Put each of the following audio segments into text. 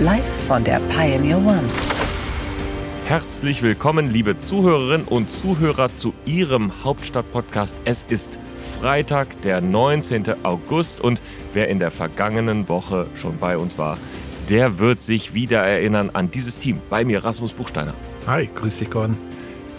Live von der Pioneer One. Herzlich willkommen, liebe Zuhörerinnen und Zuhörer, zu Ihrem Hauptstadt-Podcast. Es ist Freitag, der 19. August und wer in der vergangenen Woche schon bei uns war, der wird sich wieder erinnern an dieses Team. Bei mir Rasmus Buchsteiner. Hi, grüß dich, Gordon.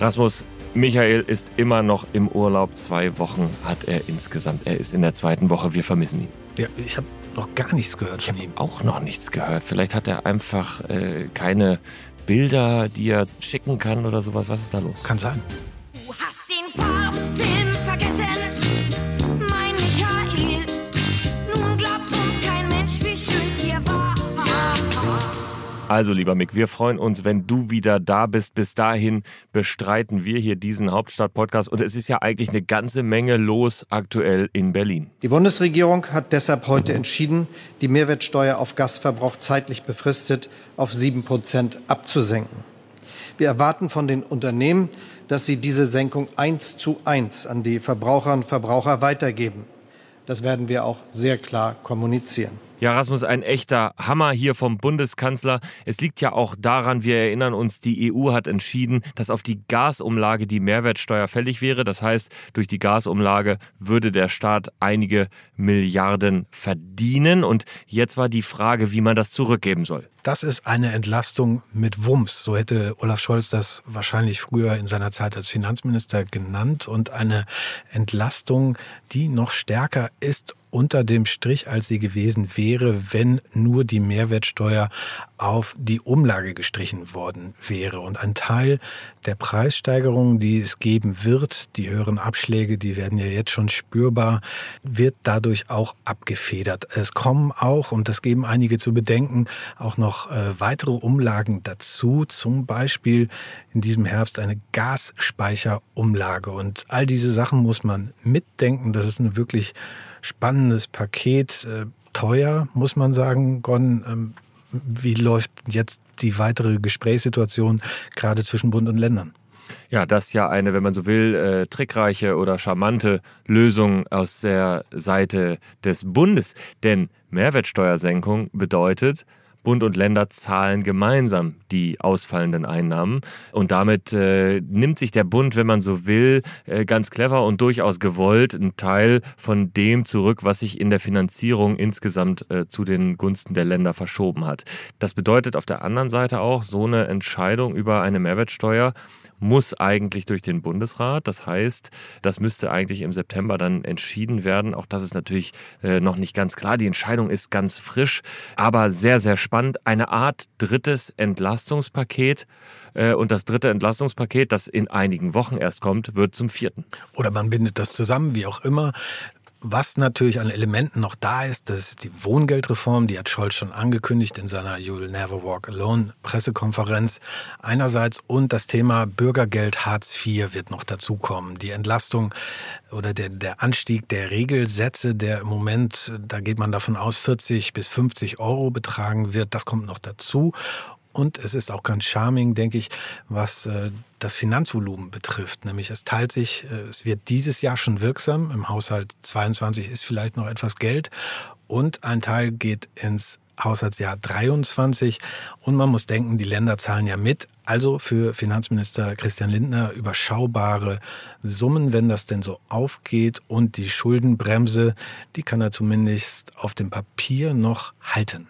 Rasmus, Michael ist immer noch im Urlaub. Zwei Wochen hat er insgesamt. Er ist in der zweiten Woche. Wir vermissen ihn. Ja, ich habe noch gar nichts gehört von ihm. Auch noch nichts gehört. Vielleicht hat er einfach äh, keine Bilder, die er schicken kann oder sowas. Was ist da los? Kann sein. Also, lieber Mick, wir freuen uns, wenn du wieder da bist. Bis dahin bestreiten wir hier diesen Hauptstadt-Podcast. Und es ist ja eigentlich eine ganze Menge los aktuell in Berlin. Die Bundesregierung hat deshalb heute entschieden, die Mehrwertsteuer auf Gasverbrauch zeitlich befristet auf sieben Prozent abzusenken. Wir erwarten von den Unternehmen, dass sie diese Senkung eins zu eins an die Verbraucherinnen und Verbraucher weitergeben. Das werden wir auch sehr klar kommunizieren. Ja, Rasmus, ein echter Hammer hier vom Bundeskanzler. Es liegt ja auch daran, wir erinnern uns, die EU hat entschieden, dass auf die Gasumlage die Mehrwertsteuer fällig wäre. Das heißt, durch die Gasumlage würde der Staat einige Milliarden verdienen. Und jetzt war die Frage, wie man das zurückgeben soll. Das ist eine Entlastung mit Wumms. So hätte Olaf Scholz das wahrscheinlich früher in seiner Zeit als Finanzminister genannt. Und eine Entlastung, die noch stärker ist unter dem Strich, als sie gewesen wäre, wenn nur die Mehrwertsteuer auf die Umlage gestrichen worden wäre. Und ein Teil der Preissteigerungen, die es geben wird, die höheren Abschläge, die werden ja jetzt schon spürbar, wird dadurch auch abgefedert. Es kommen auch, und das geben einige zu bedenken, auch noch äh, weitere Umlagen dazu, zum Beispiel in diesem Herbst eine Gasspeicherumlage. Und all diese Sachen muss man mitdenken. Das ist eine wirklich spannendes Paket. Äh, teuer, muss man sagen, Gon. Ähm, wie läuft jetzt die weitere Gesprächssituation gerade zwischen Bund und Ländern? Ja, das ist ja eine, wenn man so will, äh, trickreiche oder charmante Lösung aus der Seite des Bundes. Denn Mehrwertsteuersenkung bedeutet, Bund und Länder zahlen gemeinsam die ausfallenden Einnahmen. Und damit äh, nimmt sich der Bund, wenn man so will, äh, ganz clever und durchaus gewollt einen Teil von dem zurück, was sich in der Finanzierung insgesamt äh, zu den Gunsten der Länder verschoben hat. Das bedeutet auf der anderen Seite auch, so eine Entscheidung über eine Mehrwertsteuer muss eigentlich durch den Bundesrat. Das heißt, das müsste eigentlich im September dann entschieden werden. Auch das ist natürlich äh, noch nicht ganz klar. Die Entscheidung ist ganz frisch, aber sehr, sehr spannend. Eine Art drittes Entlastungspaket. Äh, und das dritte Entlastungspaket, das in einigen Wochen erst kommt, wird zum vierten. Oder man bindet das zusammen, wie auch immer. Was natürlich an Elementen noch da ist, das ist die Wohngeldreform, die hat Scholz schon angekündigt in seiner You'll Never Walk Alone Pressekonferenz. Einerseits und das Thema Bürgergeld Hartz IV wird noch dazukommen. Die Entlastung oder der, der Anstieg der Regelsätze, der im Moment, da geht man davon aus, 40 bis 50 Euro betragen wird, das kommt noch dazu. Und es ist auch ganz charming, denke ich, was äh, das Finanzvolumen betrifft. Nämlich es teilt sich, äh, es wird dieses Jahr schon wirksam. Im Haushalt 22 ist vielleicht noch etwas Geld. Und ein Teil geht ins Haushaltsjahr 23. Und man muss denken, die Länder zahlen ja mit. Also für Finanzminister Christian Lindner überschaubare Summen, wenn das denn so aufgeht. Und die Schuldenbremse, die kann er zumindest auf dem Papier noch halten.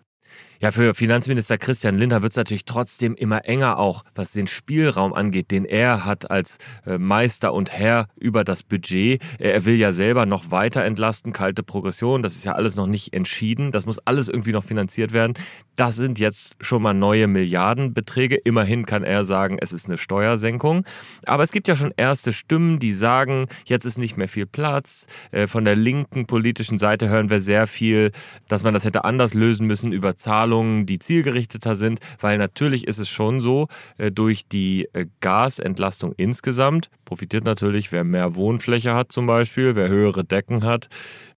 Ja, für Finanzminister Christian Lindner wird es natürlich trotzdem immer enger auch, was den Spielraum angeht, den er hat als äh, Meister und Herr über das Budget. Er will ja selber noch weiter entlasten, kalte Progression, das ist ja alles noch nicht entschieden, das muss alles irgendwie noch finanziert werden. Das sind jetzt schon mal neue Milliardenbeträge. Immerhin kann er sagen, es ist eine Steuersenkung. Aber es gibt ja schon erste Stimmen, die sagen, jetzt ist nicht mehr viel Platz. Äh, von der linken politischen Seite hören wir sehr viel, dass man das hätte anders lösen müssen über Zahlungen Zahlungen, die zielgerichteter sind, weil natürlich ist es schon so, äh, durch die äh, Gasentlastung insgesamt profitiert natürlich, wer mehr Wohnfläche hat zum Beispiel, wer höhere Decken hat,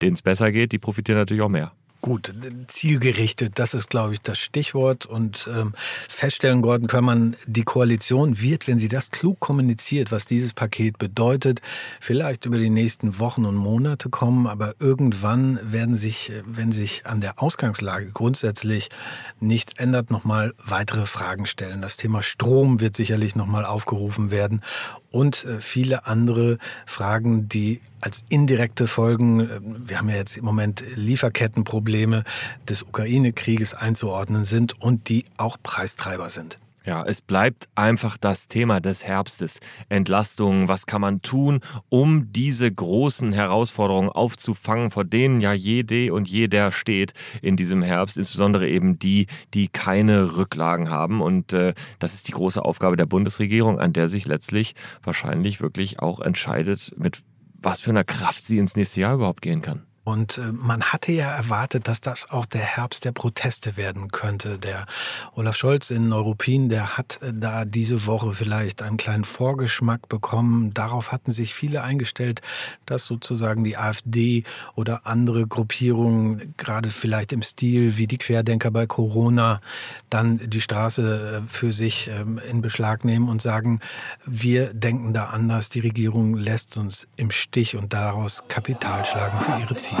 denen es besser geht, die profitieren natürlich auch mehr. Gut, zielgerichtet, das ist, glaube ich, das Stichwort. Und ähm, feststellen, Gordon, kann man, die Koalition wird, wenn sie das klug kommuniziert, was dieses Paket bedeutet, vielleicht über die nächsten Wochen und Monate kommen. Aber irgendwann werden sich, wenn sich an der Ausgangslage grundsätzlich nichts ändert, nochmal weitere Fragen stellen. Das Thema Strom wird sicherlich nochmal aufgerufen werden und äh, viele andere Fragen, die als indirekte Folgen, äh, wir haben ja jetzt im Moment Lieferkettenprobleme des Ukraine-Krieges einzuordnen sind und die auch Preistreiber sind. Ja, es bleibt einfach das Thema des Herbstes. Entlastung, was kann man tun, um diese großen Herausforderungen aufzufangen, vor denen ja jede und jeder steht in diesem Herbst, insbesondere eben die, die keine Rücklagen haben. Und äh, das ist die große Aufgabe der Bundesregierung, an der sich letztlich wahrscheinlich wirklich auch entscheidet, mit was für einer Kraft sie ins nächste Jahr überhaupt gehen kann. Und äh, man hatte ja erwartet, dass das auch der Herbst der Proteste werden könnte. Der Olaf Scholz in Neuruppin, der hat äh, da diese Woche vielleicht einen kleinen Vorgeschmack bekommen. Darauf hatten sich viele eingestellt, dass sozusagen die AfD oder andere Gruppierungen, gerade vielleicht im Stil wie die Querdenker bei Corona, dann die Straße äh, für sich ähm, in Beschlag nehmen und sagen, wir denken da anders, die Regierung lässt uns im Stich und daraus Kapital schlagen für ihre Ziele.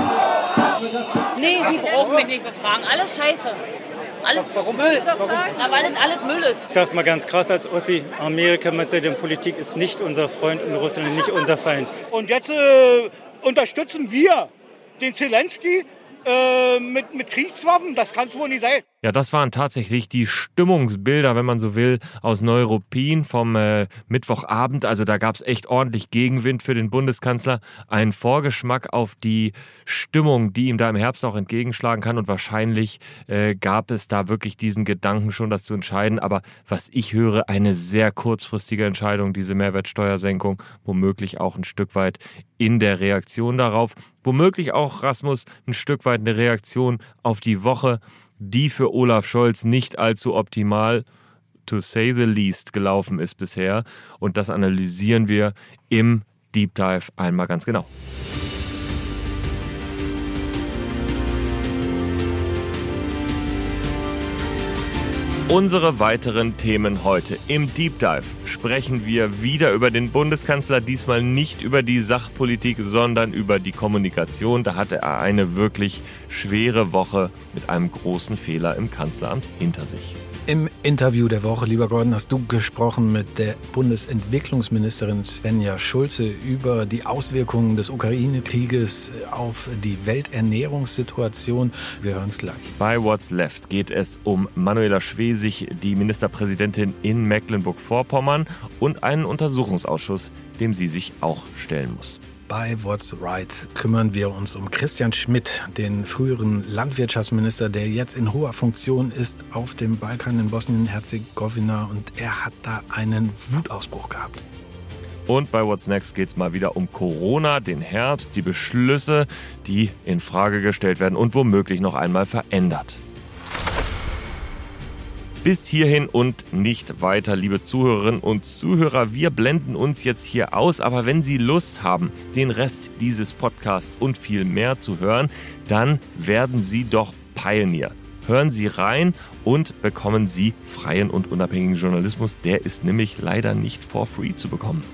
Nee, die brauchen mich nicht befragen. Alles scheiße. Alles Warum? Müll. Warum? Ja, weil das alles Müll ist. Ich sag's mal ganz krass als Ossi. Amerika mit seiner Politik ist nicht unser Freund und Russland nicht unser Feind. Und jetzt äh, unterstützen wir den Zelensky äh, mit, mit Kriegswaffen. Das kann es wohl nicht sein. Ja, das waren tatsächlich die Stimmungsbilder, wenn man so will, aus Neuruppin vom äh, Mittwochabend. Also da gab es echt ordentlich Gegenwind für den Bundeskanzler. Ein Vorgeschmack auf die Stimmung, die ihm da im Herbst auch entgegenschlagen kann. Und wahrscheinlich äh, gab es da wirklich diesen Gedanken schon, das zu entscheiden. Aber was ich höre, eine sehr kurzfristige Entscheidung, diese Mehrwertsteuersenkung, womöglich auch ein Stück weit in der Reaktion darauf. Womöglich auch, Rasmus, ein Stück weit eine Reaktion auf die Woche die für Olaf Scholz nicht allzu optimal, to say the least, gelaufen ist bisher. Und das analysieren wir im Deep Dive einmal ganz genau. Unsere weiteren Themen heute. Im Deep Dive sprechen wir wieder über den Bundeskanzler, diesmal nicht über die Sachpolitik, sondern über die Kommunikation. Da hatte er eine wirklich schwere Woche mit einem großen Fehler im Kanzleramt hinter sich. Im Interview der Woche, lieber Gordon, hast du gesprochen mit der Bundesentwicklungsministerin Svenja Schulze über die Auswirkungen des Ukraine-Krieges auf die Welternährungssituation. Wir hören es gleich. Bei What's Left geht es um Manuela Schwesig, die Ministerpräsidentin in Mecklenburg-Vorpommern und einen Untersuchungsausschuss, dem sie sich auch stellen muss. Bei What's Right kümmern wir uns um Christian Schmidt, den früheren Landwirtschaftsminister, der jetzt in hoher Funktion ist auf dem Balkan in Bosnien-Herzegowina und er hat da einen Wutausbruch gehabt. Und bei What's Next geht es mal wieder um Corona, den Herbst, die Beschlüsse, die in Frage gestellt werden und womöglich noch einmal verändert. Bis hierhin und nicht weiter, liebe Zuhörerinnen und Zuhörer. Wir blenden uns jetzt hier aus, aber wenn Sie Lust haben, den Rest dieses Podcasts und viel mehr zu hören, dann werden Sie doch Pioneer. Hören Sie rein und bekommen Sie freien und unabhängigen Journalismus. Der ist nämlich leider nicht for free zu bekommen.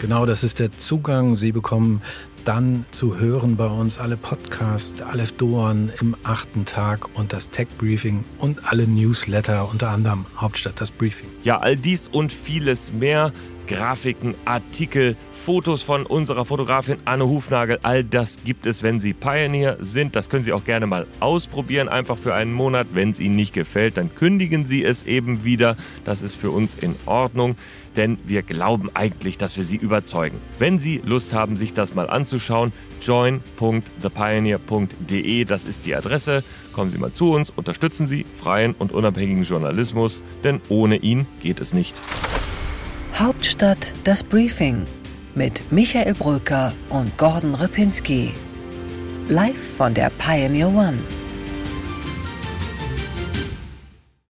Genau, das ist der Zugang. Sie bekommen dann zu hören bei uns alle Podcasts, Aleph Doan im achten Tag und das Tech Briefing und alle Newsletter, unter anderem Hauptstadt das Briefing. Ja, all dies und vieles mehr. Grafiken, Artikel, Fotos von unserer Fotografin Anne Hufnagel. All das gibt es, wenn Sie Pioneer sind. Das können Sie auch gerne mal ausprobieren, einfach für einen Monat. Wenn es Ihnen nicht gefällt, dann kündigen Sie es eben wieder. Das ist für uns in Ordnung denn wir glauben eigentlich, dass wir Sie überzeugen. Wenn Sie Lust haben, sich das mal anzuschauen, join.thepioneer.de, das ist die Adresse. Kommen Sie mal zu uns, unterstützen Sie freien und unabhängigen Journalismus, denn ohne ihn geht es nicht. Hauptstadt das Briefing mit Michael Bröker und Gordon Ripinski. Live von der Pioneer One.